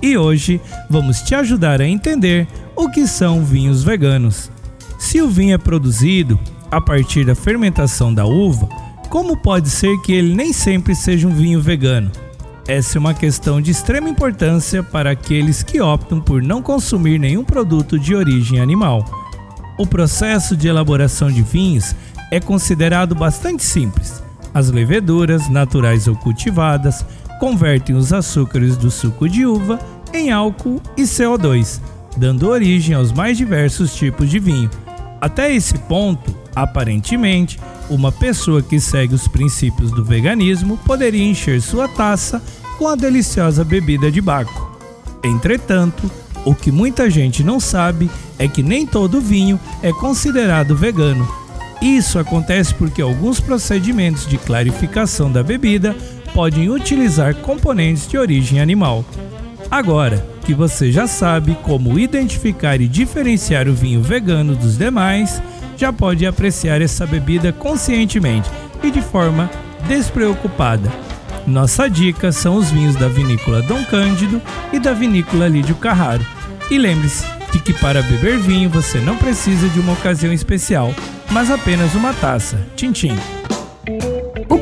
E hoje vamos te ajudar a entender o que são vinhos veganos. Se o vinho é produzido a partir da fermentação da uva, como pode ser que ele nem sempre seja um vinho vegano? Essa é uma questão de extrema importância para aqueles que optam por não consumir nenhum produto de origem animal. O processo de elaboração de vinhos é considerado bastante simples. As leveduras, naturais ou cultivadas, convertem os açúcares do suco de uva em álcool e CO2, dando origem aos mais diversos tipos de vinho. Até esse ponto, aparentemente, uma pessoa que segue os princípios do veganismo poderia encher sua taça com a deliciosa bebida de Baco. Entretanto, o que muita gente não sabe é que nem todo vinho é considerado vegano. Isso acontece porque alguns procedimentos de clarificação da bebida podem utilizar componentes de origem animal. Agora que você já sabe como identificar e diferenciar o vinho vegano dos demais, já pode apreciar essa bebida conscientemente e de forma despreocupada. Nossa dica são os vinhos da vinícola Dom Cândido e da vinícola Lídio Carraro. E lembre-se de que para beber vinho você não precisa de uma ocasião especial, mas apenas uma taça. Tchim, tchim.